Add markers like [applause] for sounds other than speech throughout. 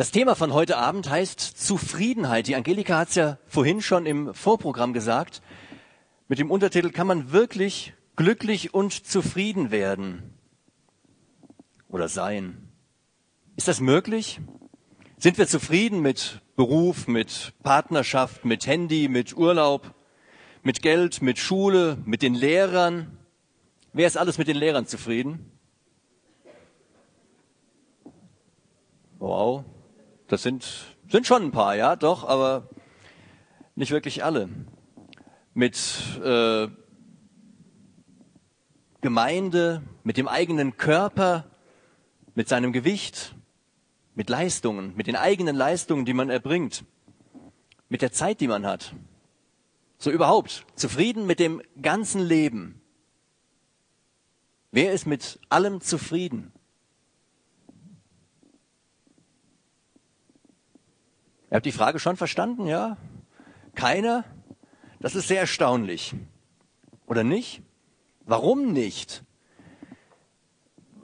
Das Thema von heute Abend heißt Zufriedenheit. Die Angelika hat es ja vorhin schon im Vorprogramm gesagt. Mit dem Untertitel kann man wirklich glücklich und zufrieden werden oder sein. Ist das möglich? Sind wir zufrieden mit Beruf, mit Partnerschaft, mit Handy, mit Urlaub, mit Geld, mit Schule, mit den Lehrern? Wer ist alles mit den Lehrern zufrieden? Wow, das sind, sind schon ein paar, ja, doch, aber nicht wirklich alle. Mit äh, Gemeinde, mit dem eigenen Körper, mit seinem Gewicht, mit Leistungen, mit den eigenen Leistungen, die man erbringt, mit der Zeit, die man hat. So überhaupt, zufrieden mit dem ganzen Leben. Wer ist mit allem zufrieden? Ihr habt die Frage schon verstanden, ja? Keiner? Das ist sehr erstaunlich. Oder nicht? Warum nicht?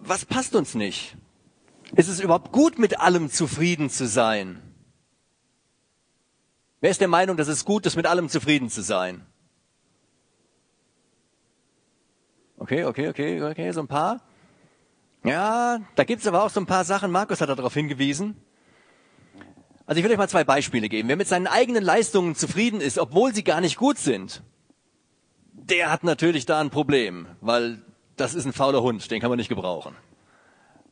Was passt uns nicht? Ist es überhaupt gut, mit allem zufrieden zu sein? Wer ist der Meinung, dass es gut ist, mit allem zufrieden zu sein? Okay, okay, okay, okay, so ein paar. Ja, da gibt's aber auch so ein paar Sachen. Markus hat darauf hingewiesen. Also ich will euch mal zwei Beispiele geben. Wer mit seinen eigenen Leistungen zufrieden ist, obwohl sie gar nicht gut sind, der hat natürlich da ein Problem, weil das ist ein fauler Hund, den kann man nicht gebrauchen.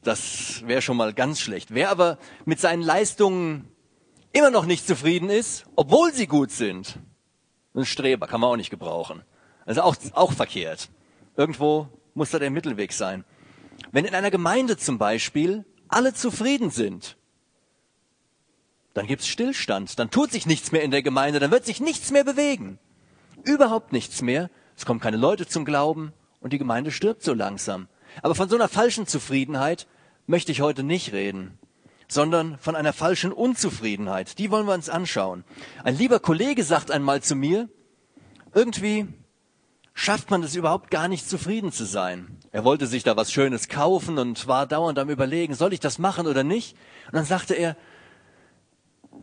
Das wäre schon mal ganz schlecht. Wer aber mit seinen Leistungen immer noch nicht zufrieden ist, obwohl sie gut sind, ein Streber kann man auch nicht gebrauchen. Also auch, auch verkehrt. Irgendwo muss da der Mittelweg sein. Wenn in einer Gemeinde zum Beispiel alle zufrieden sind, dann gibt's Stillstand, dann tut sich nichts mehr in der Gemeinde, dann wird sich nichts mehr bewegen. Überhaupt nichts mehr. Es kommen keine Leute zum Glauben und die Gemeinde stirbt so langsam. Aber von so einer falschen Zufriedenheit möchte ich heute nicht reden, sondern von einer falschen Unzufriedenheit. Die wollen wir uns anschauen. Ein lieber Kollege sagt einmal zu mir, irgendwie schafft man es überhaupt gar nicht zufrieden zu sein. Er wollte sich da was Schönes kaufen und war dauernd am Überlegen, soll ich das machen oder nicht? Und dann sagte er,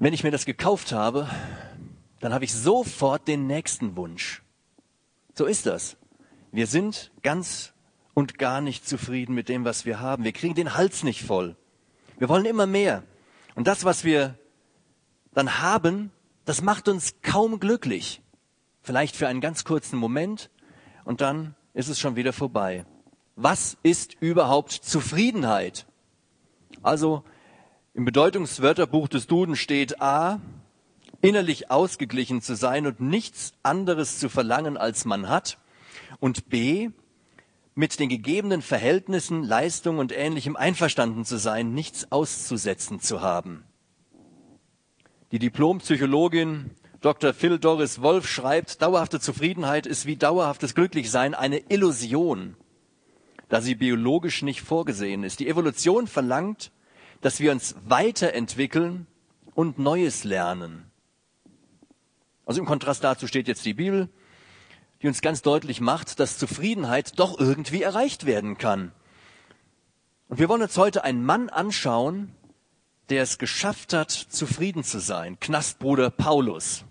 wenn ich mir das gekauft habe, dann habe ich sofort den nächsten Wunsch. So ist das. Wir sind ganz und gar nicht zufrieden mit dem, was wir haben. Wir kriegen den Hals nicht voll. Wir wollen immer mehr. Und das, was wir dann haben, das macht uns kaum glücklich. Vielleicht für einen ganz kurzen Moment und dann ist es schon wieder vorbei. Was ist überhaupt Zufriedenheit? Also im Bedeutungswörterbuch des Duden steht A, innerlich ausgeglichen zu sein und nichts anderes zu verlangen, als man hat. Und B, mit den gegebenen Verhältnissen, Leistungen und Ähnlichem einverstanden zu sein, nichts auszusetzen zu haben. Die Diplompsychologin Dr. Phil Doris Wolf schreibt, dauerhafte Zufriedenheit ist wie dauerhaftes Glücklichsein eine Illusion, da sie biologisch nicht vorgesehen ist. Die Evolution verlangt, dass wir uns weiterentwickeln und Neues lernen. Also im Kontrast dazu steht jetzt die Bibel, die uns ganz deutlich macht, dass Zufriedenheit doch irgendwie erreicht werden kann. Und wir wollen uns heute einen Mann anschauen, der es geschafft hat, zufrieden zu sein, Knastbruder Paulus.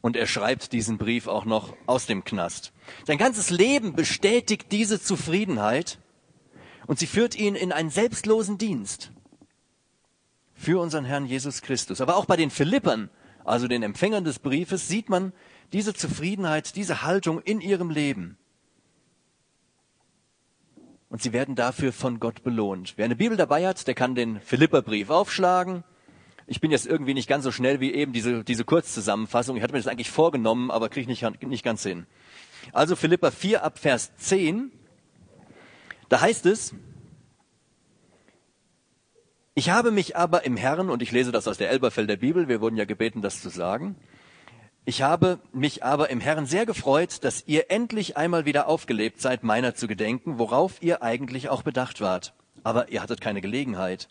Und er schreibt diesen Brief auch noch aus dem Knast. Sein ganzes Leben bestätigt diese Zufriedenheit und sie führt ihn in einen selbstlosen Dienst für unseren Herrn Jesus Christus. Aber auch bei den Philippern, also den Empfängern des Briefes, sieht man diese Zufriedenheit, diese Haltung in ihrem Leben. Und sie werden dafür von Gott belohnt. Wer eine Bibel dabei hat, der kann den Philipperbrief aufschlagen. Ich bin jetzt irgendwie nicht ganz so schnell wie eben diese, diese Kurzzusammenfassung. Ich hatte mir das eigentlich vorgenommen, aber kriege nicht, nicht ganz hin. Also Philipper 4 ab Vers 10. Da heißt es, ich habe mich aber im Herrn, und ich lese das aus der Elberfelder Bibel, wir wurden ja gebeten, das zu sagen, ich habe mich aber im Herrn sehr gefreut, dass ihr endlich einmal wieder aufgelebt seid, meiner zu gedenken, worauf ihr eigentlich auch bedacht wart. Aber ihr hattet keine Gelegenheit.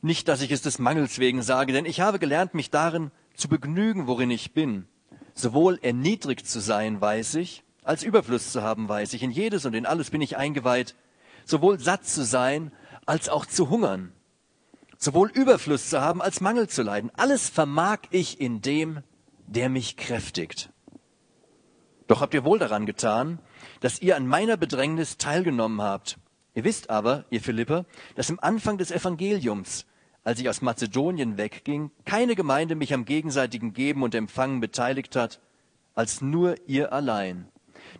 Nicht, dass ich es des Mangels wegen sage, denn ich habe gelernt, mich darin zu begnügen, worin ich bin. Sowohl erniedrigt zu sein, weiß ich, als Überfluss zu haben, weiß ich. In jedes und in alles bin ich eingeweiht. Sowohl satt zu sein, als auch zu hungern sowohl Überfluss zu haben als Mangel zu leiden. Alles vermag ich in dem, der mich kräftigt. Doch habt ihr wohl daran getan, dass ihr an meiner Bedrängnis teilgenommen habt. Ihr wisst aber, ihr Philipper, dass im Anfang des Evangeliums, als ich aus Mazedonien wegging, keine Gemeinde mich am gegenseitigen Geben und Empfangen beteiligt hat, als nur ihr allein.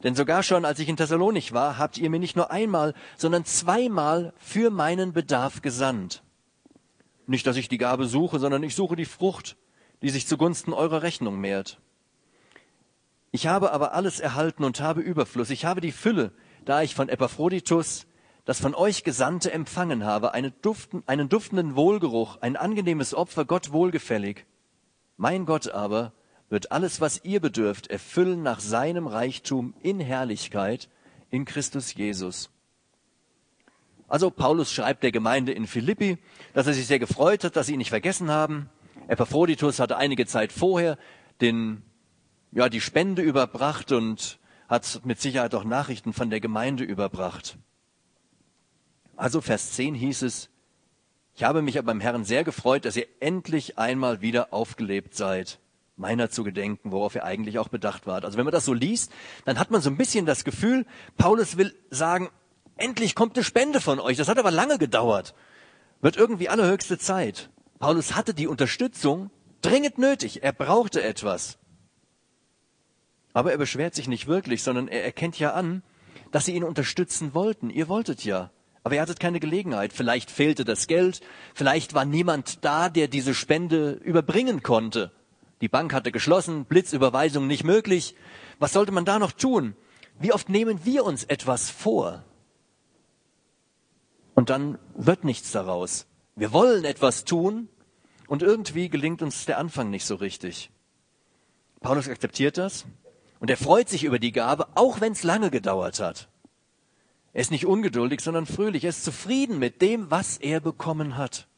Denn sogar schon, als ich in Thessalonich war, habt ihr mir nicht nur einmal, sondern zweimal für meinen Bedarf gesandt. Nicht, dass ich die Gabe suche, sondern ich suche die Frucht, die sich zugunsten eurer Rechnung mehrt. Ich habe aber alles erhalten und habe Überfluss. Ich habe die Fülle, da ich von Epaphroditus, das von euch Gesandte empfangen habe, einen, duften, einen duftenden Wohlgeruch, ein angenehmes Opfer, Gott wohlgefällig. Mein Gott aber wird alles, was ihr bedürft, erfüllen nach seinem Reichtum in Herrlichkeit in Christus Jesus. Also Paulus schreibt der Gemeinde in Philippi, dass er sich sehr gefreut hat, dass sie ihn nicht vergessen haben. Epaphroditus hatte einige Zeit vorher den ja, die Spende überbracht und hat mit Sicherheit auch Nachrichten von der Gemeinde überbracht. Also Vers 10 hieß es, ich habe mich aber beim Herrn sehr gefreut, dass ihr endlich einmal wieder aufgelebt seid, meiner zu gedenken, worauf ihr eigentlich auch bedacht wart. Also wenn man das so liest, dann hat man so ein bisschen das Gefühl, Paulus will sagen, endlich kommt eine Spende von euch. Das hat aber lange gedauert. Wird irgendwie allerhöchste Zeit. Paulus hatte die Unterstützung dringend nötig. Er brauchte etwas. Aber er beschwert sich nicht wirklich, sondern er erkennt ja an, dass sie ihn unterstützen wollten. Ihr wolltet ja. Aber ihr hattet keine Gelegenheit. Vielleicht fehlte das Geld. Vielleicht war niemand da, der diese Spende überbringen konnte. Die Bank hatte geschlossen, Blitzüberweisung nicht möglich. Was sollte man da noch tun? Wie oft nehmen wir uns etwas vor? Und dann wird nichts daraus. Wir wollen etwas tun und irgendwie gelingt uns der Anfang nicht so richtig. Paulus akzeptiert das und er freut sich über die Gabe, auch wenn es lange gedauert hat. Er ist nicht ungeduldig, sondern fröhlich. Er ist zufrieden mit dem, was er bekommen hat.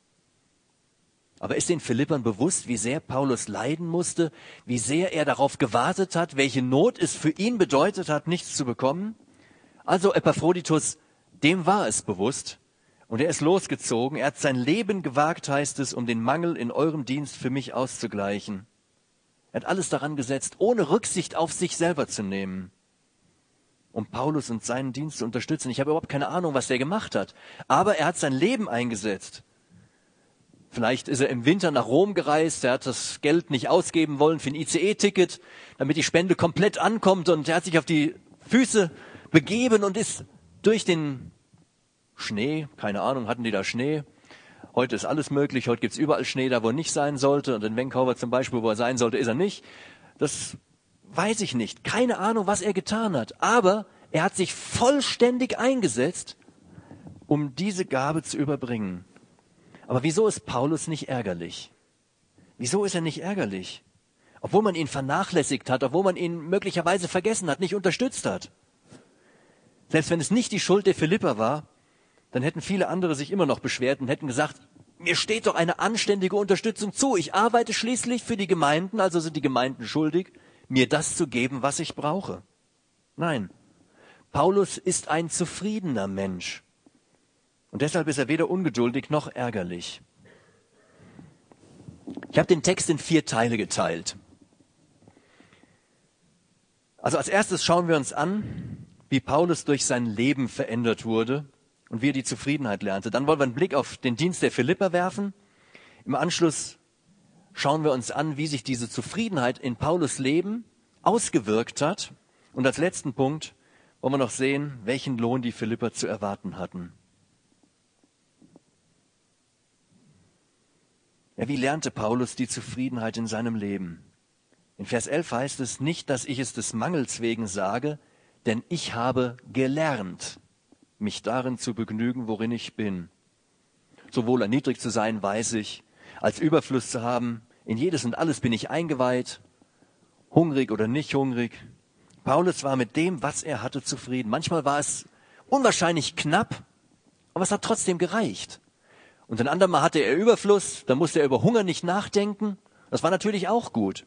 Aber ist den Philippern bewusst, wie sehr Paulus leiden musste, wie sehr er darauf gewartet hat, welche Not es für ihn bedeutet hat, nichts zu bekommen? Also Epaphroditus, dem war es bewusst, und er ist losgezogen, er hat sein Leben gewagt, heißt es, um den Mangel in eurem Dienst für mich auszugleichen. Er hat alles daran gesetzt, ohne Rücksicht auf sich selber zu nehmen, um Paulus und seinen Dienst zu unterstützen. Ich habe überhaupt keine Ahnung, was der gemacht hat, aber er hat sein Leben eingesetzt. Vielleicht ist er im Winter nach Rom gereist, er hat das Geld nicht ausgeben wollen für ein ICE-Ticket, damit die Spende komplett ankommt und er hat sich auf die Füße begeben und ist durch den Schnee, keine Ahnung, hatten die da Schnee, Heute ist alles möglich, heute gibt's überall Schnee, da wo er nicht sein sollte. Und in Vancouver zum Beispiel, wo er sein sollte, ist er nicht. Das weiß ich nicht. Keine Ahnung, was er getan hat. Aber er hat sich vollständig eingesetzt, um diese Gabe zu überbringen. Aber wieso ist Paulus nicht ärgerlich? Wieso ist er nicht ärgerlich? Obwohl man ihn vernachlässigt hat, obwohl man ihn möglicherweise vergessen hat, nicht unterstützt hat. Selbst wenn es nicht die Schuld der Philipper war, dann hätten viele andere sich immer noch beschwert und hätten gesagt, mir steht doch eine anständige Unterstützung zu. Ich arbeite schließlich für die Gemeinden, also sind die Gemeinden schuldig, mir das zu geben, was ich brauche. Nein, Paulus ist ein zufriedener Mensch. Und deshalb ist er weder ungeduldig noch ärgerlich. Ich habe den Text in vier Teile geteilt. Also als erstes schauen wir uns an, wie Paulus durch sein Leben verändert wurde und wie er die Zufriedenheit lernte. Dann wollen wir einen Blick auf den Dienst der Philipper werfen. Im Anschluss schauen wir uns an, wie sich diese Zufriedenheit in Paulus Leben ausgewirkt hat. Und als letzten Punkt wollen wir noch sehen, welchen Lohn die Philipper zu erwarten hatten. Ja, wie lernte Paulus die Zufriedenheit in seinem Leben? In Vers 11 heißt es nicht, dass ich es des Mangels wegen sage, denn ich habe gelernt, mich darin zu begnügen, worin ich bin. Sowohl erniedrigt zu sein, weiß ich, als Überfluss zu haben, in jedes und alles bin ich eingeweiht, hungrig oder nicht hungrig. Paulus war mit dem, was er hatte, zufrieden. Manchmal war es unwahrscheinlich knapp, aber es hat trotzdem gereicht. Und ein andermal hatte er Überfluss, da musste er über Hunger nicht nachdenken. Das war natürlich auch gut.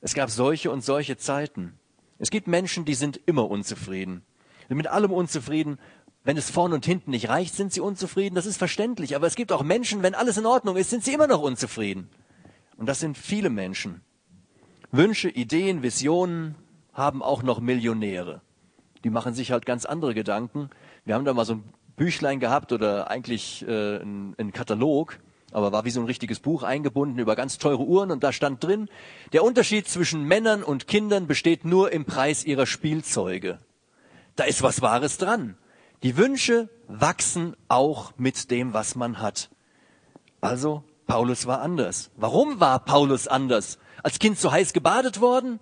Es gab solche und solche Zeiten. Es gibt Menschen, die sind immer unzufrieden mit allem unzufrieden, Wenn es vorn und hinten nicht reicht, sind sie unzufrieden. Das ist verständlich. Aber es gibt auch Menschen, wenn alles in Ordnung ist, sind sie immer noch unzufrieden. Und das sind viele Menschen. Wünsche, Ideen, Visionen haben auch noch Millionäre. Die machen sich halt ganz andere Gedanken. Wir haben da mal so ein Büchlein gehabt oder eigentlich äh, ein, ein Katalog, aber war wie so ein richtiges Buch eingebunden über ganz teure Uhren und da stand drin, der Unterschied zwischen Männern und Kindern besteht nur im Preis ihrer Spielzeuge. Da ist was Wahres dran. Die Wünsche wachsen auch mit dem, was man hat. Also, Paulus war anders. Warum war Paulus anders? Als Kind zu heiß gebadet worden?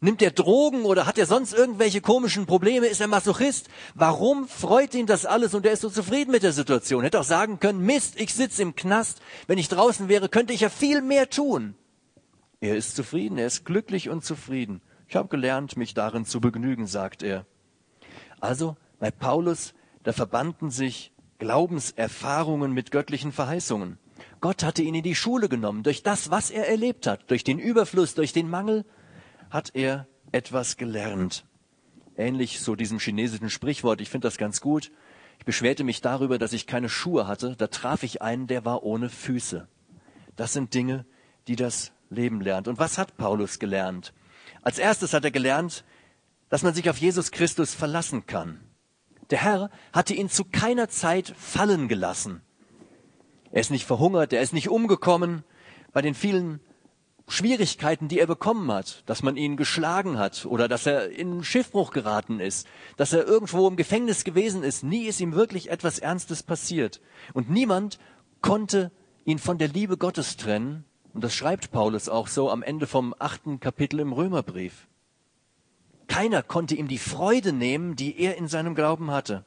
Nimmt er Drogen oder hat er sonst irgendwelche komischen Probleme? Ist er Masochist? Warum freut ihn das alles und er ist so zufrieden mit der Situation? Hätte auch sagen können, Mist, ich sitze im Knast. Wenn ich draußen wäre, könnte ich ja viel mehr tun. Er ist zufrieden, er ist glücklich und zufrieden. Ich habe gelernt, mich darin zu begnügen, sagt er. Also bei Paulus, da verbanden sich Glaubenserfahrungen mit göttlichen Verheißungen. Gott hatte ihn in die Schule genommen. Durch das, was er erlebt hat, durch den Überfluss, durch den Mangel, hat er etwas gelernt. Ähnlich so diesem chinesischen Sprichwort. Ich finde das ganz gut. Ich beschwerte mich darüber, dass ich keine Schuhe hatte. Da traf ich einen, der war ohne Füße. Das sind Dinge, die das Leben lernt. Und was hat Paulus gelernt? Als erstes hat er gelernt, dass man sich auf Jesus Christus verlassen kann. Der Herr hatte ihn zu keiner Zeit fallen gelassen. Er ist nicht verhungert, er ist nicht umgekommen bei den vielen Schwierigkeiten, die er bekommen hat, dass man ihn geschlagen hat oder dass er in Schiffbruch geraten ist, dass er irgendwo im Gefängnis gewesen ist. Nie ist ihm wirklich etwas Ernstes passiert. Und niemand konnte ihn von der Liebe Gottes trennen. Und das schreibt Paulus auch so am Ende vom achten Kapitel im Römerbrief. Keiner konnte ihm die Freude nehmen, die er in seinem Glauben hatte.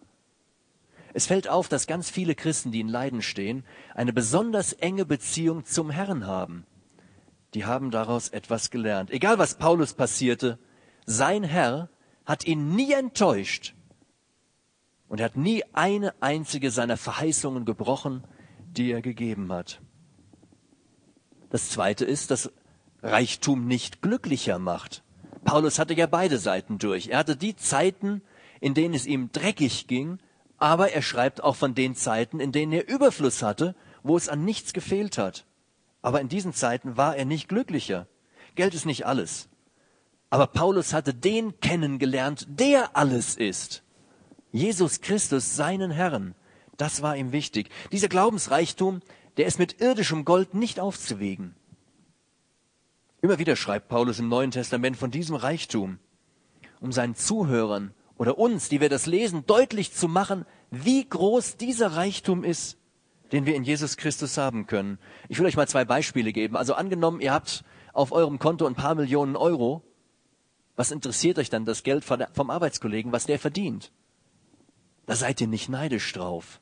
Es fällt auf, dass ganz viele Christen, die in Leiden stehen, eine besonders enge Beziehung zum Herrn haben. Die haben daraus etwas gelernt. Egal was Paulus passierte, sein Herr hat ihn nie enttäuscht und er hat nie eine einzige seiner Verheißungen gebrochen, die er gegeben hat. Das zweite ist, dass Reichtum nicht glücklicher macht. Paulus hatte ja beide Seiten durch. Er hatte die Zeiten, in denen es ihm dreckig ging, aber er schreibt auch von den Zeiten, in denen er Überfluss hatte, wo es an nichts gefehlt hat. Aber in diesen Zeiten war er nicht glücklicher. Geld ist nicht alles. Aber Paulus hatte den kennengelernt, der alles ist. Jesus Christus, seinen Herrn. Das war ihm wichtig. Dieser Glaubensreichtum, der ist mit irdischem Gold nicht aufzuwiegen. Immer wieder schreibt Paulus im Neuen Testament von diesem Reichtum, um seinen Zuhörern oder uns, die wir das lesen, deutlich zu machen, wie groß dieser Reichtum ist, den wir in Jesus Christus haben können. Ich will euch mal zwei Beispiele geben. Also angenommen, ihr habt auf eurem Konto ein paar Millionen Euro. Was interessiert euch dann das Geld vom Arbeitskollegen, was der verdient? Da seid ihr nicht neidisch drauf.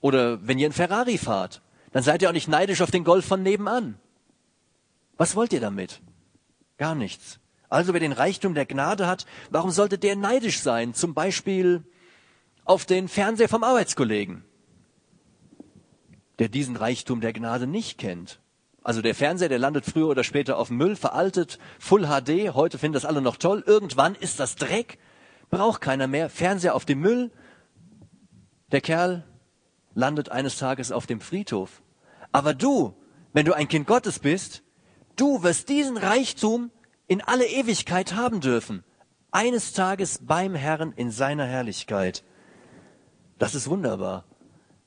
Oder wenn ihr ein Ferrari fahrt, dann seid ihr auch nicht neidisch auf den Golf von nebenan. Was wollt ihr damit? Gar nichts. Also wer den Reichtum der Gnade hat, warum sollte der neidisch sein? Zum Beispiel auf den Fernseher vom Arbeitskollegen, der diesen Reichtum der Gnade nicht kennt. Also der Fernseher, der landet früher oder später auf Müll, veraltet, Full HD, heute finden das alle noch toll. Irgendwann ist das Dreck, braucht keiner mehr. Fernseher auf dem Müll. Der Kerl landet eines Tages auf dem Friedhof. Aber du, wenn du ein Kind Gottes bist, Du wirst diesen Reichtum in alle Ewigkeit haben dürfen. Eines Tages beim Herrn in seiner Herrlichkeit. Das ist wunderbar.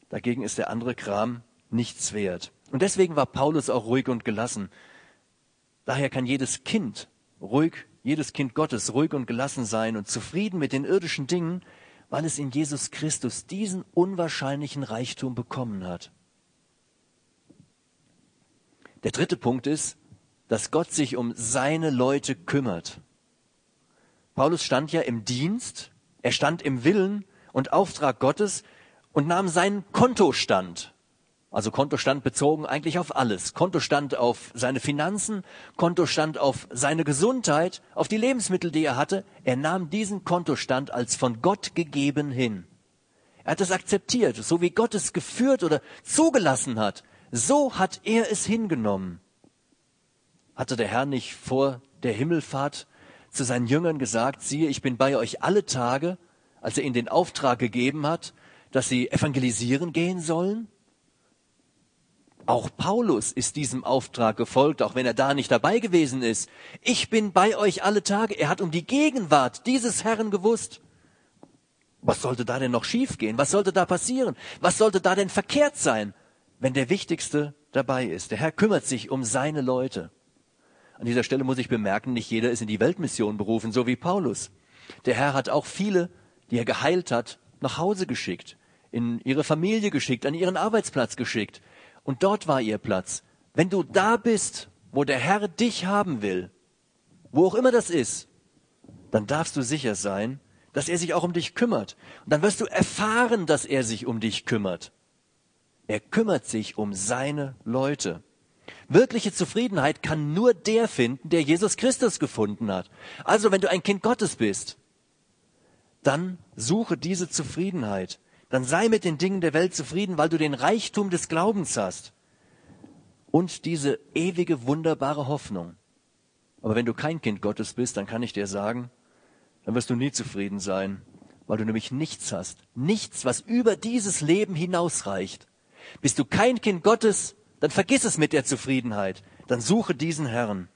Dagegen ist der andere Kram nichts wert. Und deswegen war Paulus auch ruhig und gelassen. Daher kann jedes Kind ruhig, jedes Kind Gottes ruhig und gelassen sein und zufrieden mit den irdischen Dingen, weil es in Jesus Christus diesen unwahrscheinlichen Reichtum bekommen hat. Der dritte Punkt ist, dass Gott sich um seine Leute kümmert. Paulus stand ja im Dienst, er stand im Willen und Auftrag Gottes und nahm seinen Kontostand, also Kontostand bezogen eigentlich auf alles, Kontostand auf seine Finanzen, Kontostand auf seine Gesundheit, auf die Lebensmittel, die er hatte, er nahm diesen Kontostand als von Gott gegeben hin. Er hat es akzeptiert, so wie Gott es geführt oder zugelassen hat, so hat er es hingenommen. Hatte der Herr nicht vor der Himmelfahrt zu seinen Jüngern gesagt, siehe, ich bin bei euch alle Tage, als er ihnen den Auftrag gegeben hat, dass sie evangelisieren gehen sollen? Auch Paulus ist diesem Auftrag gefolgt, auch wenn er da nicht dabei gewesen ist. Ich bin bei euch alle Tage. Er hat um die Gegenwart dieses Herrn gewusst. Was sollte da denn noch schiefgehen? Was sollte da passieren? Was sollte da denn verkehrt sein, wenn der Wichtigste dabei ist? Der Herr kümmert sich um seine Leute. An dieser Stelle muss ich bemerken, nicht jeder ist in die Weltmission berufen, so wie Paulus. Der Herr hat auch viele, die er geheilt hat, nach Hause geschickt, in ihre Familie geschickt, an ihren Arbeitsplatz geschickt. Und dort war ihr Platz. Wenn du da bist, wo der Herr dich haben will, wo auch immer das ist, dann darfst du sicher sein, dass er sich auch um dich kümmert. Und dann wirst du erfahren, dass er sich um dich kümmert. Er kümmert sich um seine Leute. Wirkliche Zufriedenheit kann nur der finden, der Jesus Christus gefunden hat. Also wenn du ein Kind Gottes bist, dann suche diese Zufriedenheit dann sei mit den Dingen der Welt zufrieden, weil du den Reichtum des Glaubens hast und diese ewige, wunderbare Hoffnung. Aber wenn du kein Kind Gottes bist, dann kann ich dir sagen, dann wirst du nie zufrieden sein, weil du nämlich nichts hast, nichts, was über dieses Leben hinausreicht. Bist du kein Kind Gottes, dann vergiss es mit der Zufriedenheit, dann suche diesen Herrn.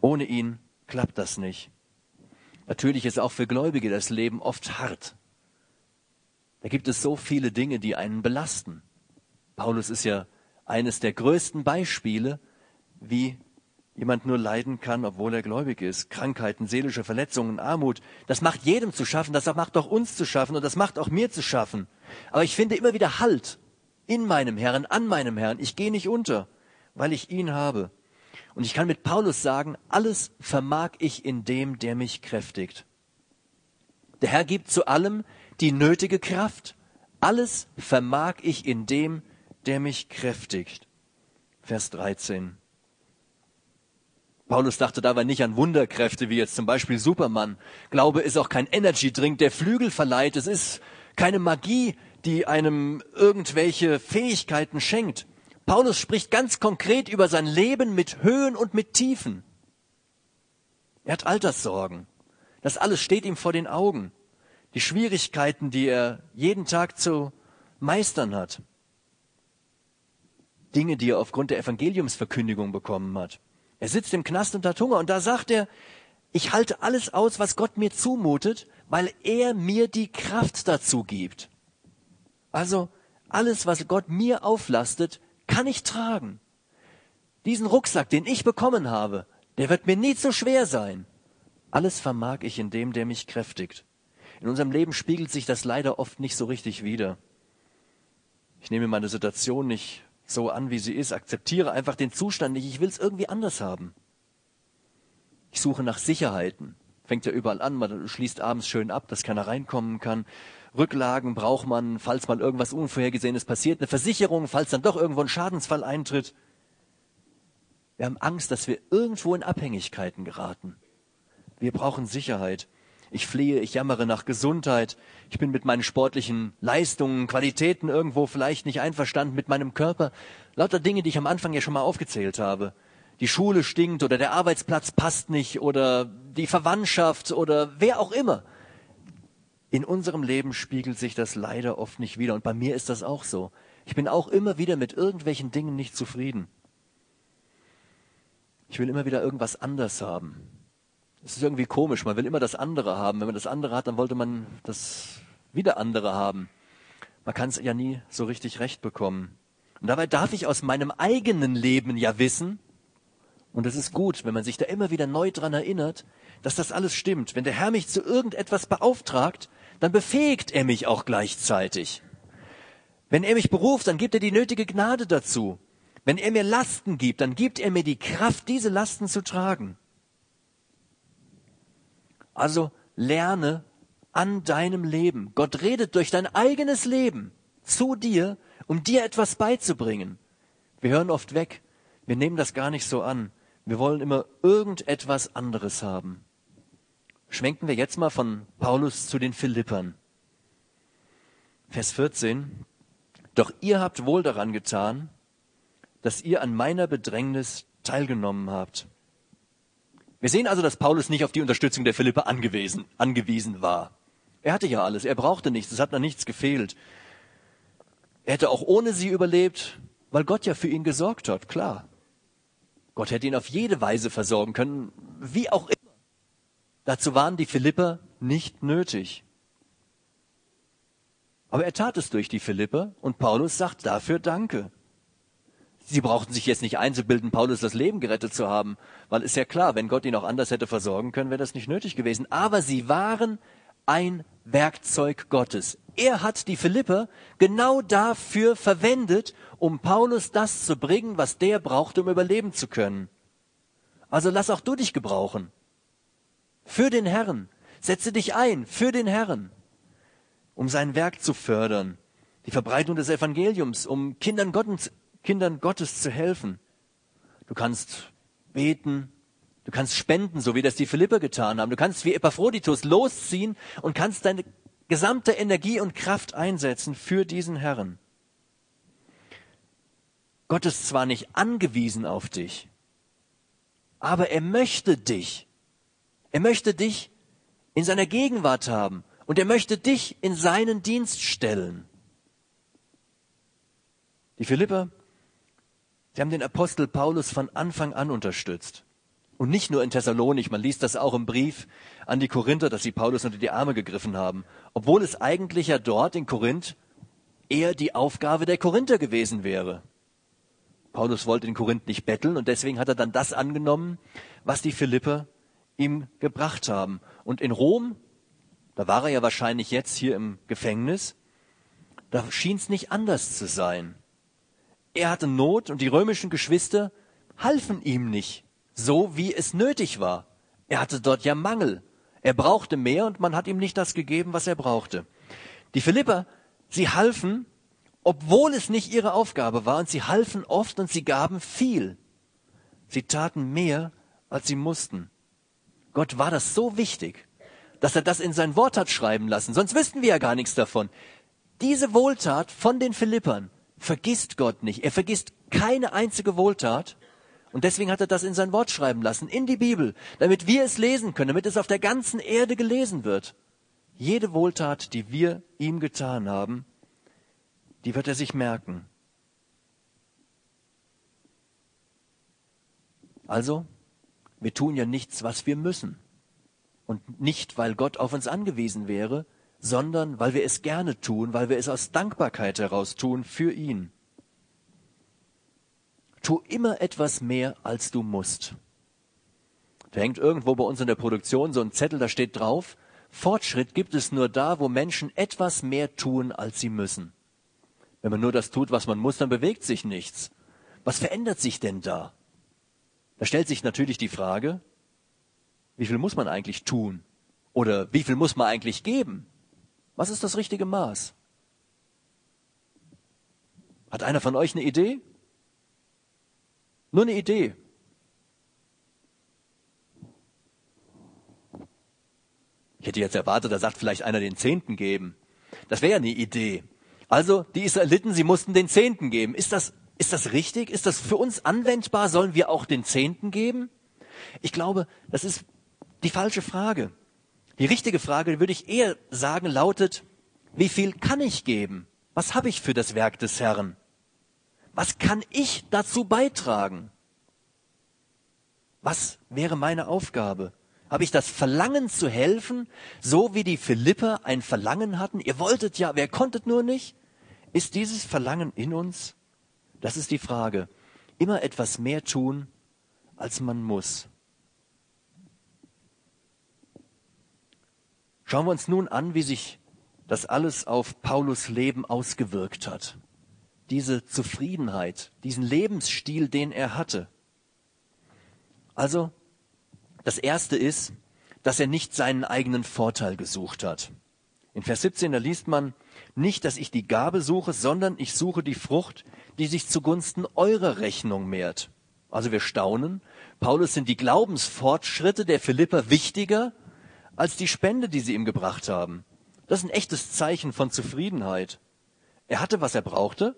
Ohne ihn klappt das nicht. Natürlich ist auch für Gläubige das Leben oft hart. Da gibt es so viele Dinge, die einen belasten. Paulus ist ja eines der größten Beispiele, wie jemand nur leiden kann, obwohl er gläubig ist. Krankheiten, seelische Verletzungen, Armut. Das macht jedem zu schaffen, das macht auch uns zu schaffen und das macht auch mir zu schaffen. Aber ich finde immer wieder Halt in meinem Herrn, an meinem Herrn. Ich gehe nicht unter, weil ich ihn habe. Und ich kann mit Paulus sagen, alles vermag ich in dem, der mich kräftigt. Der Herr gibt zu allem die nötige Kraft. Alles vermag ich in dem, der mich kräftigt. Vers 13. Paulus dachte dabei nicht an Wunderkräfte wie jetzt zum Beispiel Superman. Glaube ist auch kein Energy-Drink, der Flügel verleiht. Es ist keine Magie, die einem irgendwelche Fähigkeiten schenkt. Paulus spricht ganz konkret über sein Leben mit Höhen und mit Tiefen. Er hat Alterssorgen. Das alles steht ihm vor den Augen die Schwierigkeiten, die er jeden Tag zu meistern hat. Dinge, die er aufgrund der Evangeliumsverkündigung bekommen hat. Er sitzt im Knast und hat Hunger und da sagt er, ich halte alles aus, was Gott mir zumutet, weil er mir die Kraft dazu gibt. Also alles, was Gott mir auflastet, kann ich tragen. Diesen Rucksack, den ich bekommen habe, der wird mir nie zu schwer sein. Alles vermag ich in dem, der mich kräftigt. In unserem Leben spiegelt sich das leider oft nicht so richtig wider. Ich nehme meine Situation nicht so an, wie sie ist, akzeptiere einfach den Zustand nicht, ich will es irgendwie anders haben. Ich suche nach Sicherheiten. Fängt ja überall an, man schließt abends schön ab, dass keiner reinkommen kann. Rücklagen braucht man, falls mal irgendwas Unvorhergesehenes passiert, eine Versicherung, falls dann doch irgendwo ein Schadensfall eintritt. Wir haben Angst, dass wir irgendwo in Abhängigkeiten geraten. Wir brauchen Sicherheit. Ich flehe, ich jammere nach Gesundheit. Ich bin mit meinen sportlichen Leistungen, Qualitäten irgendwo vielleicht nicht einverstanden mit meinem Körper. Lauter Dinge, die ich am Anfang ja schon mal aufgezählt habe. Die Schule stinkt oder der Arbeitsplatz passt nicht oder die Verwandtschaft oder wer auch immer. In unserem Leben spiegelt sich das leider oft nicht wieder und bei mir ist das auch so. Ich bin auch immer wieder mit irgendwelchen Dingen nicht zufrieden. Ich will immer wieder irgendwas anders haben. Es ist irgendwie komisch. Man will immer das andere haben. Wenn man das andere hat, dann wollte man das wieder andere haben. Man kann es ja nie so richtig recht bekommen. Und dabei darf ich aus meinem eigenen Leben ja wissen, und es ist gut, wenn man sich da immer wieder neu dran erinnert, dass das alles stimmt. Wenn der Herr mich zu irgendetwas beauftragt, dann befähigt er mich auch gleichzeitig. Wenn er mich beruft, dann gibt er die nötige Gnade dazu. Wenn er mir Lasten gibt, dann gibt er mir die Kraft, diese Lasten zu tragen. Also lerne an deinem Leben. Gott redet durch dein eigenes Leben zu dir, um dir etwas beizubringen. Wir hören oft weg. Wir nehmen das gar nicht so an. Wir wollen immer irgendetwas anderes haben. Schwenken wir jetzt mal von Paulus zu den Philippern. Vers 14. Doch ihr habt wohl daran getan, dass ihr an meiner Bedrängnis teilgenommen habt. Wir sehen also, dass Paulus nicht auf die Unterstützung der Philippe angewiesen, angewiesen war. Er hatte ja alles, er brauchte nichts, es hat noch nichts gefehlt. Er hätte auch ohne sie überlebt, weil Gott ja für ihn gesorgt hat, klar. Gott hätte ihn auf jede Weise versorgen können, wie auch immer. Dazu waren die Philipper nicht nötig. Aber er tat es durch die Philipper und Paulus sagt dafür Danke. Sie brauchten sich jetzt nicht einzubilden, Paulus das Leben gerettet zu haben, weil ist ja klar, wenn Gott ihn auch anders hätte versorgen können, wäre das nicht nötig gewesen. Aber sie waren ein Werkzeug Gottes. Er hat die Philipper genau dafür verwendet, um Paulus das zu bringen, was der brauchte, um überleben zu können. Also lass auch du dich gebrauchen. Für den Herrn. Setze dich ein für den Herrn, um sein Werk zu fördern, die Verbreitung des Evangeliums, um Kindern Gottes, Kindern Gottes zu helfen. Du kannst beten, du kannst spenden, so wie das die Philipper getan haben. Du kannst wie Epaphroditus losziehen und kannst deine gesamte Energie und Kraft einsetzen für diesen Herrn. Gott ist zwar nicht angewiesen auf dich, aber er möchte dich. Er möchte dich in seiner Gegenwart haben und er möchte dich in seinen Dienst stellen. Die Philipper, sie haben den Apostel Paulus von Anfang an unterstützt. Und nicht nur in Thessalonik, man liest das auch im Brief an die Korinther, dass sie Paulus unter die Arme gegriffen haben, obwohl es eigentlich ja dort in Korinth eher die Aufgabe der Korinther gewesen wäre. Paulus wollte in Korinth nicht betteln und deswegen hat er dann das angenommen, was die Philipper ihm gebracht haben. Und in Rom, da war er ja wahrscheinlich jetzt hier im Gefängnis, da schien es nicht anders zu sein. Er hatte Not und die römischen Geschwister halfen ihm nicht, so wie es nötig war. Er hatte dort ja Mangel. Er brauchte mehr und man hat ihm nicht das gegeben, was er brauchte. Die Philipper, sie halfen, obwohl es nicht ihre Aufgabe war, und sie halfen oft und sie gaben viel. Sie taten mehr, als sie mussten. Gott war das so wichtig, dass er das in sein Wort hat schreiben lassen, sonst wüssten wir ja gar nichts davon. Diese Wohltat von den Philippern vergisst Gott nicht. Er vergisst keine einzige Wohltat. Und deswegen hat er das in sein Wort schreiben lassen, in die Bibel, damit wir es lesen können, damit es auf der ganzen Erde gelesen wird. Jede Wohltat, die wir ihm getan haben, die wird er sich merken. Also, wir tun ja nichts, was wir müssen. Und nicht, weil Gott auf uns angewiesen wäre, sondern weil wir es gerne tun, weil wir es aus Dankbarkeit heraus tun für ihn. Tu immer etwas mehr, als du musst. Da hängt irgendwo bei uns in der Produktion so ein Zettel, da steht drauf, Fortschritt gibt es nur da, wo Menschen etwas mehr tun, als sie müssen. Wenn man nur das tut, was man muss, dann bewegt sich nichts. Was verändert sich denn da? Da stellt sich natürlich die Frage, wie viel muss man eigentlich tun? Oder wie viel muss man eigentlich geben? Was ist das richtige Maß? Hat einer von euch eine Idee? Nur eine Idee. Ich hätte jetzt erwartet, da sagt vielleicht einer den Zehnten geben. Das wäre ja eine Idee. Also, die Israeliten, sie mussten den Zehnten geben. Ist das, ist das richtig? Ist das für uns anwendbar? Sollen wir auch den Zehnten geben? Ich glaube, das ist die falsche Frage. Die richtige Frage, würde ich eher sagen, lautet, wie viel kann ich geben? Was habe ich für das Werk des Herrn? Was kann ich dazu beitragen? Was wäre meine Aufgabe? Habe ich das Verlangen zu helfen, so wie die Philipper ein Verlangen hatten? Ihr wolltet ja, wer konntet nur nicht? Ist dieses Verlangen in uns? Das ist die Frage. Immer etwas mehr tun, als man muss. Schauen wir uns nun an, wie sich das alles auf Paulus Leben ausgewirkt hat. Diese Zufriedenheit, diesen Lebensstil, den er hatte. Also, das erste ist, dass er nicht seinen eigenen Vorteil gesucht hat. In Vers 17, da liest man, nicht, dass ich die Gabe suche, sondern ich suche die Frucht, die sich zugunsten eurer Rechnung mehrt. Also wir staunen. Paulus sind die Glaubensfortschritte der Philipper wichtiger als die Spende, die sie ihm gebracht haben. Das ist ein echtes Zeichen von Zufriedenheit. Er hatte, was er brauchte,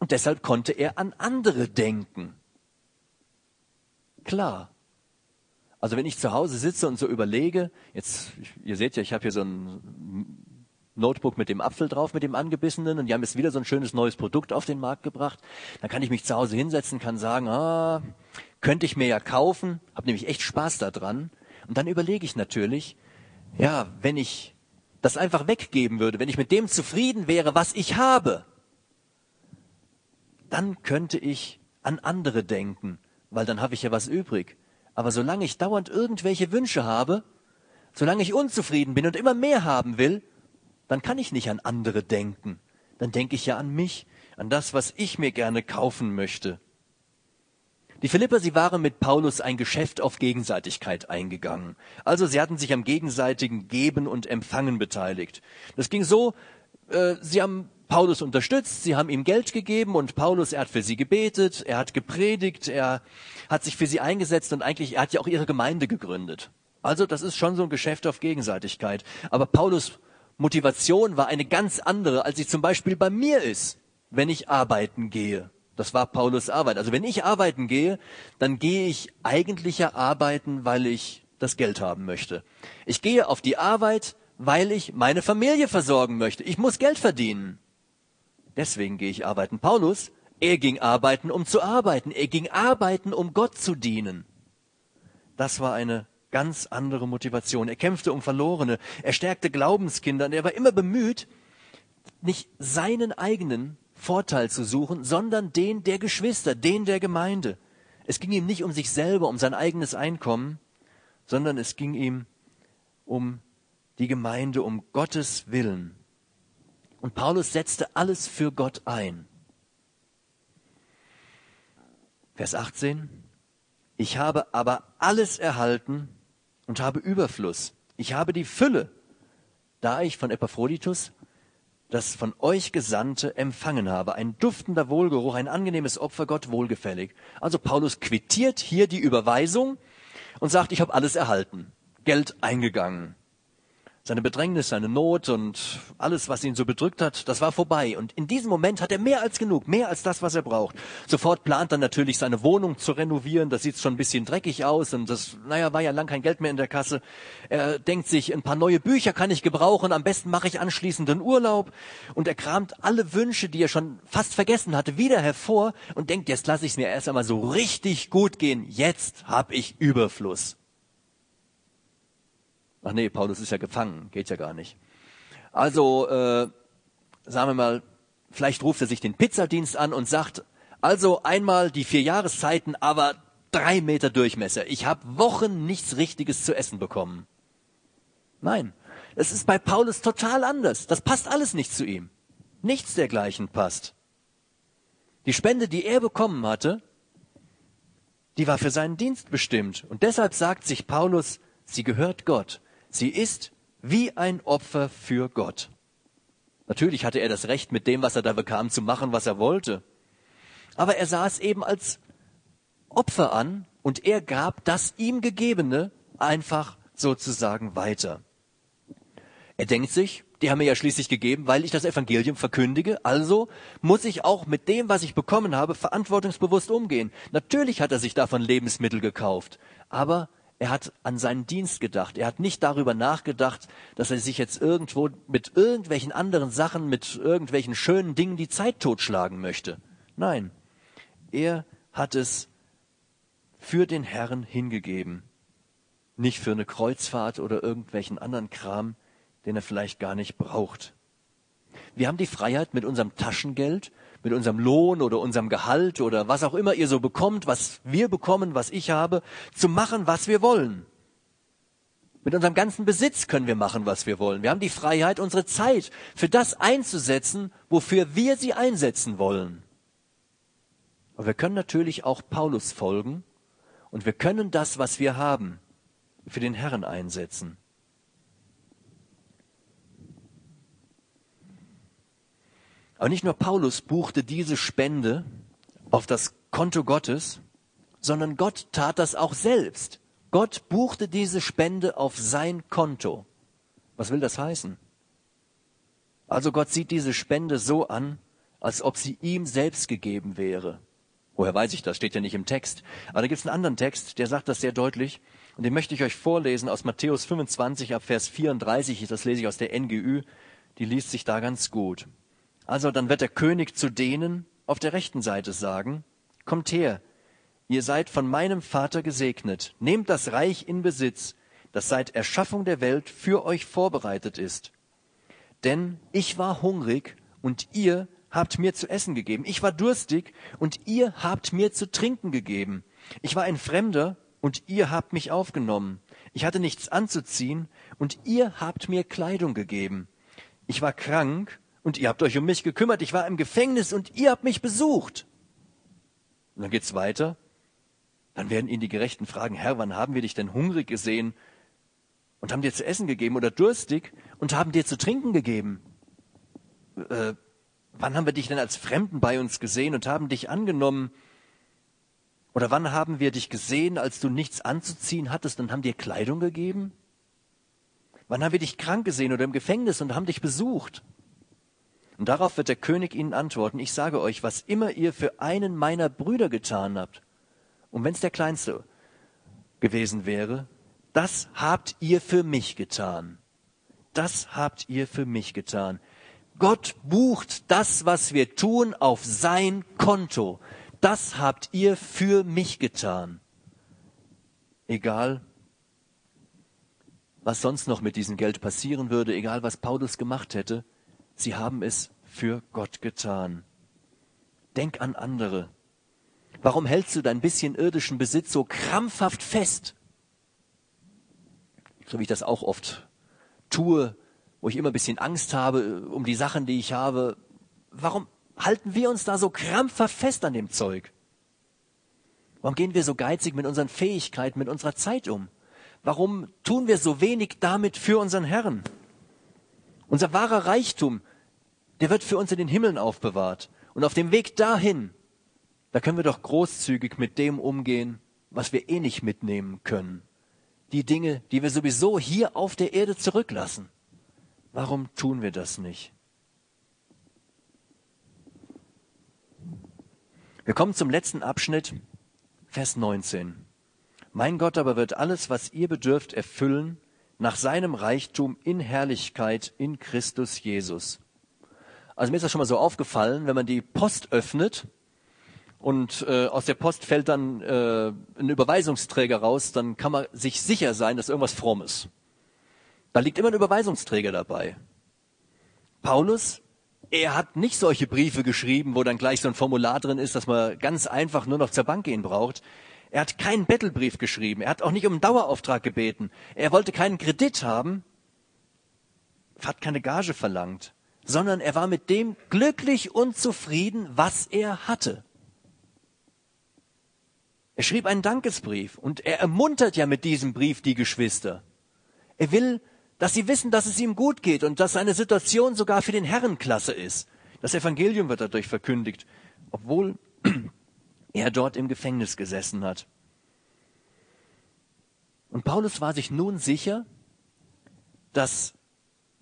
und deshalb konnte er an andere denken. Klar. Also wenn ich zu Hause sitze und so überlege, jetzt, ihr seht ja, ich habe hier so ein Notebook mit dem Apfel drauf, mit dem angebissenen und die haben jetzt wieder so ein schönes neues Produkt auf den Markt gebracht. Dann kann ich mich zu Hause hinsetzen, kann sagen, ah, könnte ich mir ja kaufen, habe nämlich echt Spaß daran. Und dann überlege ich natürlich, ja, wenn ich das einfach weggeben würde, wenn ich mit dem zufrieden wäre, was ich habe, dann könnte ich an andere denken, weil dann habe ich ja was übrig. Aber solange ich dauernd irgendwelche Wünsche habe, solange ich unzufrieden bin und immer mehr haben will, dann kann ich nicht an andere denken. Dann denke ich ja an mich, an das, was ich mir gerne kaufen möchte. Die Philipper, sie waren mit Paulus ein Geschäft auf Gegenseitigkeit eingegangen. Also sie hatten sich am gegenseitigen Geben und Empfangen beteiligt. Das ging so, äh, sie haben Paulus unterstützt, sie haben ihm Geld gegeben und Paulus, er hat für sie gebetet, er hat gepredigt, er hat sich für sie eingesetzt und eigentlich, er hat ja auch ihre Gemeinde gegründet. Also das ist schon so ein Geschäft auf Gegenseitigkeit. Aber Paulus Motivation war eine ganz andere, als sie zum Beispiel bei mir ist, wenn ich arbeiten gehe. Das war Paulus Arbeit. Also wenn ich arbeiten gehe, dann gehe ich eigentlich ja arbeiten, weil ich das Geld haben möchte. Ich gehe auf die Arbeit, weil ich meine Familie versorgen möchte. Ich muss Geld verdienen. Deswegen gehe ich arbeiten. Paulus, er ging arbeiten, um zu arbeiten. Er ging arbeiten, um Gott zu dienen. Das war eine ganz andere Motivation. Er kämpfte um Verlorene. Er stärkte Glaubenskinder und er war immer bemüht, nicht seinen eigenen Vorteil zu suchen, sondern den der Geschwister, den der Gemeinde. Es ging ihm nicht um sich selber, um sein eigenes Einkommen, sondern es ging ihm um die Gemeinde, um Gottes Willen. Und Paulus setzte alles für Gott ein. Vers 18. Ich habe aber alles erhalten und habe Überfluss. Ich habe die Fülle, da ich von Epaphroditus das von euch Gesandte empfangen habe. Ein duftender Wohlgeruch, ein angenehmes Opfer, Gott wohlgefällig. Also Paulus quittiert hier die Überweisung und sagt, ich habe alles erhalten. Geld eingegangen seine Bedrängnis, seine Not und alles, was ihn so bedrückt hat, das war vorbei. Und in diesem Moment hat er mehr als genug, mehr als das, was er braucht. Sofort plant er natürlich, seine Wohnung zu renovieren. Das sieht schon ein bisschen dreckig aus und das, naja, war ja lang kein Geld mehr in der Kasse. Er denkt sich, ein paar neue Bücher kann ich gebrauchen. Am besten mache ich anschließend einen Urlaub. Und er kramt alle Wünsche, die er schon fast vergessen hatte, wieder hervor und denkt, jetzt lasse ich es mir erst einmal so richtig gut gehen. Jetzt habe ich Überfluss. Ach nee, Paulus ist ja gefangen, geht ja gar nicht. Also, äh, sagen wir mal, vielleicht ruft er sich den Pizzadienst an und sagt, also einmal die vier Jahreszeiten, aber drei Meter Durchmesser. Ich habe Wochen nichts Richtiges zu essen bekommen. Nein, es ist bei Paulus total anders. Das passt alles nicht zu ihm. Nichts dergleichen passt. Die Spende, die er bekommen hatte, die war für seinen Dienst bestimmt. Und deshalb sagt sich Paulus, sie gehört Gott. Sie ist wie ein Opfer für Gott. Natürlich hatte er das Recht, mit dem, was er da bekam, zu machen, was er wollte. Aber er sah es eben als Opfer an und er gab das ihm Gegebene einfach sozusagen weiter. Er denkt sich, die haben mir ja schließlich gegeben, weil ich das Evangelium verkündige, also muss ich auch mit dem, was ich bekommen habe, verantwortungsbewusst umgehen. Natürlich hat er sich davon Lebensmittel gekauft, aber er hat an seinen Dienst gedacht. Er hat nicht darüber nachgedacht, dass er sich jetzt irgendwo mit irgendwelchen anderen Sachen, mit irgendwelchen schönen Dingen die Zeit totschlagen möchte. Nein, er hat es für den Herrn hingegeben. Nicht für eine Kreuzfahrt oder irgendwelchen anderen Kram, den er vielleicht gar nicht braucht. Wir haben die Freiheit, mit unserem Taschengeld mit unserem Lohn oder unserem Gehalt oder was auch immer ihr so bekommt, was wir bekommen, was ich habe, zu machen, was wir wollen. Mit unserem ganzen Besitz können wir machen, was wir wollen. Wir haben die Freiheit, unsere Zeit für das einzusetzen, wofür wir sie einsetzen wollen. Aber wir können natürlich auch Paulus folgen und wir können das, was wir haben, für den Herrn einsetzen. Aber nicht nur Paulus buchte diese Spende auf das Konto Gottes, sondern Gott tat das auch selbst. Gott buchte diese Spende auf sein Konto. Was will das heißen? Also Gott sieht diese Spende so an, als ob sie ihm selbst gegeben wäre. Woher weiß ich das? Steht ja nicht im Text. Aber da gibt es einen anderen Text, der sagt das sehr deutlich. Und den möchte ich euch vorlesen aus Matthäus 25 ab Vers 34. Das lese ich aus der NGÜ die liest sich da ganz gut. Also dann wird der König zu denen auf der rechten Seite sagen, kommt her, ihr seid von meinem Vater gesegnet, nehmt das Reich in Besitz, das seit Erschaffung der Welt für euch vorbereitet ist. Denn ich war hungrig und ihr habt mir zu essen gegeben. Ich war durstig und ihr habt mir zu trinken gegeben. Ich war ein Fremder und ihr habt mich aufgenommen. Ich hatte nichts anzuziehen und ihr habt mir Kleidung gegeben. Ich war krank und ihr habt euch um mich gekümmert. Ich war im Gefängnis und ihr habt mich besucht. Und dann geht's weiter. Dann werden ihn die Gerechten fragen, Herr, wann haben wir dich denn hungrig gesehen und haben dir zu essen gegeben oder durstig und haben dir zu trinken gegeben? Äh, wann haben wir dich denn als Fremden bei uns gesehen und haben dich angenommen? Oder wann haben wir dich gesehen, als du nichts anzuziehen hattest und haben dir Kleidung gegeben? Wann haben wir dich krank gesehen oder im Gefängnis und haben dich besucht? Und darauf wird der König ihnen antworten, ich sage euch, was immer ihr für einen meiner Brüder getan habt, und wenn es der kleinste gewesen wäre, das habt ihr für mich getan. Das habt ihr für mich getan. Gott bucht das, was wir tun, auf sein Konto. Das habt ihr für mich getan. Egal, was sonst noch mit diesem Geld passieren würde, egal was Paulus gemacht hätte, sie haben es für Gott getan. Denk an andere. Warum hältst du dein bisschen irdischen Besitz so krampfhaft fest? So wie ich das auch oft tue, wo ich immer ein bisschen Angst habe äh, um die Sachen, die ich habe. Warum halten wir uns da so krampfhaft fest an dem Zeug? Warum gehen wir so geizig mit unseren Fähigkeiten, mit unserer Zeit um? Warum tun wir so wenig damit für unseren Herrn? Unser wahrer Reichtum, der wird für uns in den Himmeln aufbewahrt. Und auf dem Weg dahin, da können wir doch großzügig mit dem umgehen, was wir eh nicht mitnehmen können. Die Dinge, die wir sowieso hier auf der Erde zurücklassen. Warum tun wir das nicht? Wir kommen zum letzten Abschnitt, Vers 19. Mein Gott aber wird alles, was ihr bedürft, erfüllen nach seinem Reichtum in Herrlichkeit in Christus Jesus. Also mir ist das schon mal so aufgefallen, wenn man die Post öffnet und äh, aus der Post fällt dann äh, ein Überweisungsträger raus, dann kann man sich sicher sein, dass irgendwas fromm ist. Da liegt immer ein Überweisungsträger dabei. Paulus, er hat nicht solche Briefe geschrieben, wo dann gleich so ein Formular drin ist, dass man ganz einfach nur noch zur Bank gehen braucht. Er hat keinen Bettelbrief geschrieben. Er hat auch nicht um einen Dauerauftrag gebeten. Er wollte keinen Kredit haben, hat keine Gage verlangt, sondern er war mit dem glücklich und zufrieden, was er hatte. Er schrieb einen Dankesbrief und er ermuntert ja mit diesem Brief die Geschwister. Er will dass sie wissen, dass es ihm gut geht und dass seine Situation sogar für den Herren klasse ist. Das Evangelium wird dadurch verkündigt, obwohl [clears throat] er dort im Gefängnis gesessen hat. Und Paulus war sich nun sicher, dass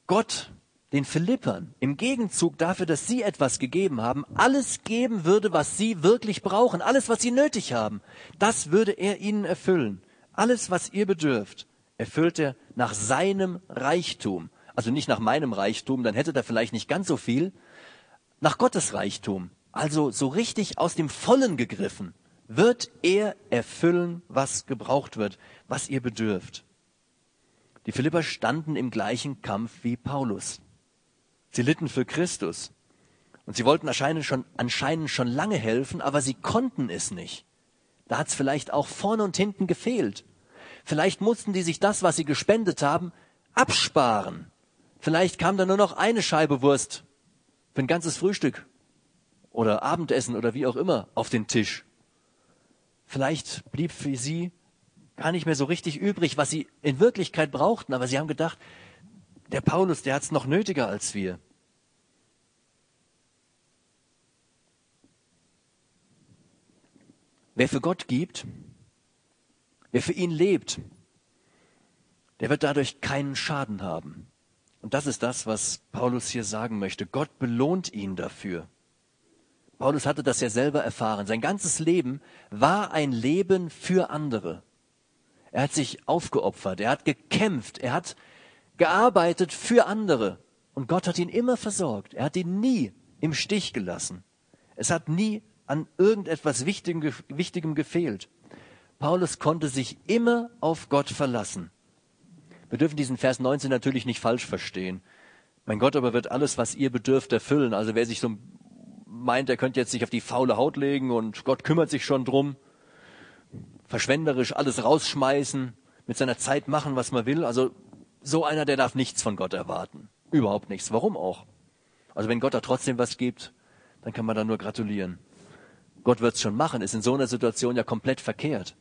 Gott den Philippern im Gegenzug dafür, dass sie etwas gegeben haben, alles geben würde, was sie wirklich brauchen, alles, was sie nötig haben. Das würde er ihnen erfüllen. Alles, was ihr bedürft erfüllt er nach seinem Reichtum. Also nicht nach meinem Reichtum, dann hätte er vielleicht nicht ganz so viel. Nach Gottes Reichtum, also so richtig aus dem Vollen gegriffen, wird er erfüllen, was gebraucht wird, was ihr bedürft. Die Philipper standen im gleichen Kampf wie Paulus. Sie litten für Christus. Und sie wollten anscheinend schon, anscheinend schon lange helfen, aber sie konnten es nicht. Da hat es vielleicht auch vorne und hinten gefehlt. Vielleicht mussten die sich das, was sie gespendet haben, absparen. Vielleicht kam da nur noch eine Scheibe Wurst für ein ganzes Frühstück oder Abendessen oder wie auch immer auf den Tisch. Vielleicht blieb für sie gar nicht mehr so richtig übrig, was sie in Wirklichkeit brauchten, aber sie haben gedacht, der Paulus, der hat's noch nötiger als wir. Wer für Gott gibt, Wer für ihn lebt, der wird dadurch keinen Schaden haben. Und das ist das, was Paulus hier sagen möchte. Gott belohnt ihn dafür. Paulus hatte das ja selber erfahren. Sein ganzes Leben war ein Leben für andere. Er hat sich aufgeopfert, er hat gekämpft, er hat gearbeitet für andere. Und Gott hat ihn immer versorgt. Er hat ihn nie im Stich gelassen. Es hat nie an irgendetwas Wichtigem, Wichtigem gefehlt. Paulus konnte sich immer auf Gott verlassen. Wir dürfen diesen Vers 19 natürlich nicht falsch verstehen. Mein Gott aber wird alles, was ihr bedürft, erfüllen. Also wer sich so meint, er könnte jetzt sich auf die faule Haut legen und Gott kümmert sich schon drum, verschwenderisch alles rausschmeißen, mit seiner Zeit machen, was man will. Also so einer, der darf nichts von Gott erwarten. Überhaupt nichts. Warum auch? Also wenn Gott da trotzdem was gibt, dann kann man da nur gratulieren. Gott wird's schon machen, ist in so einer Situation ja komplett verkehrt.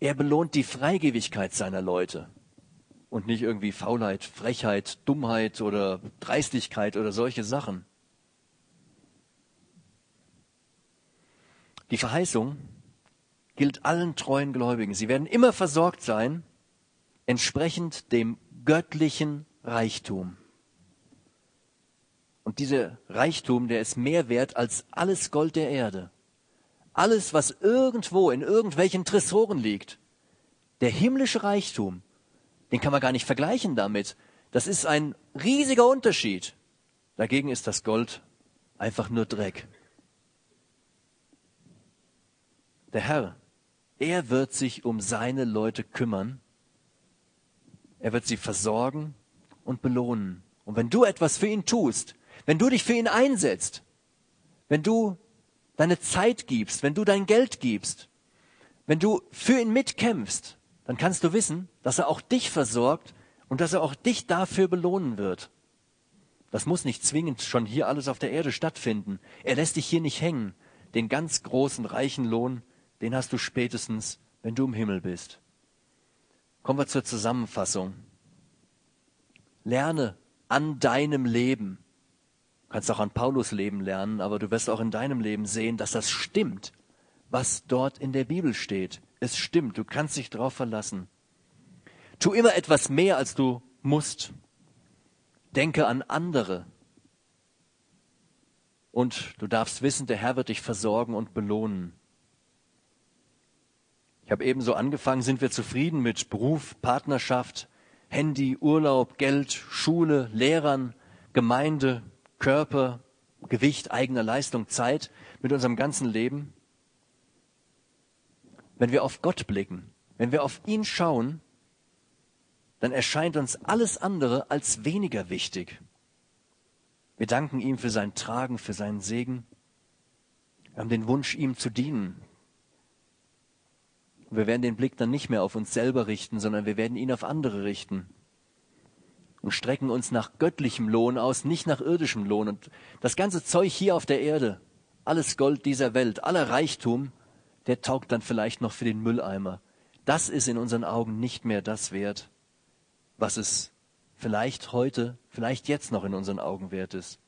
Er belohnt die Freigebigkeit seiner Leute und nicht irgendwie Faulheit, Frechheit, Dummheit oder Dreistigkeit oder solche Sachen. Die Verheißung gilt allen treuen Gläubigen. Sie werden immer versorgt sein, entsprechend dem göttlichen Reichtum. Und dieser Reichtum, der ist mehr wert als alles Gold der Erde. Alles, was irgendwo in irgendwelchen Tresoren liegt. Der himmlische Reichtum, den kann man gar nicht vergleichen damit. Das ist ein riesiger Unterschied. Dagegen ist das Gold einfach nur Dreck. Der Herr, er wird sich um seine Leute kümmern. Er wird sie versorgen und belohnen. Und wenn du etwas für ihn tust, wenn du dich für ihn einsetzt, wenn du deine Zeit gibst, wenn du dein Geld gibst, wenn du für ihn mitkämpfst, dann kannst du wissen, dass er auch dich versorgt und dass er auch dich dafür belohnen wird. Das muss nicht zwingend schon hier alles auf der Erde stattfinden. Er lässt dich hier nicht hängen. Den ganz großen, reichen Lohn, den hast du spätestens, wenn du im Himmel bist. Kommen wir zur Zusammenfassung. Lerne an deinem Leben. Kannst auch an Paulus Leben lernen, aber du wirst auch in deinem Leben sehen, dass das stimmt, was dort in der Bibel steht. Es stimmt, du kannst dich darauf verlassen. Tu immer etwas mehr, als du musst. Denke an andere. Und du darfst wissen, der Herr wird dich versorgen und belohnen. Ich habe ebenso angefangen, sind wir zufrieden mit Beruf, Partnerschaft, Handy, Urlaub, Geld, Schule, Lehrern, Gemeinde, Körper, Gewicht, eigener Leistung, Zeit, mit unserem ganzen Leben? Wenn wir auf Gott blicken, wenn wir auf ihn schauen, dann erscheint uns alles andere als weniger wichtig. Wir danken ihm für sein Tragen, für seinen Segen. Wir haben den Wunsch, ihm zu dienen. wir werden den Blick dann nicht mehr auf uns selber richten, sondern wir werden ihn auf andere richten. Und strecken uns nach göttlichem Lohn aus, nicht nach irdischem Lohn. Und das ganze Zeug hier auf der Erde, alles Gold dieser Welt, aller Reichtum, der taugt dann vielleicht noch für den Mülleimer. Das ist in unseren Augen nicht mehr das wert, was es vielleicht heute, vielleicht jetzt noch in unseren Augen wert ist.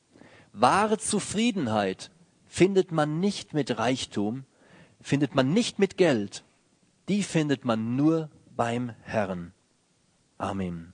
Wahre Zufriedenheit findet man nicht mit Reichtum, findet man nicht mit Geld, die findet man nur beim Herrn. Amen.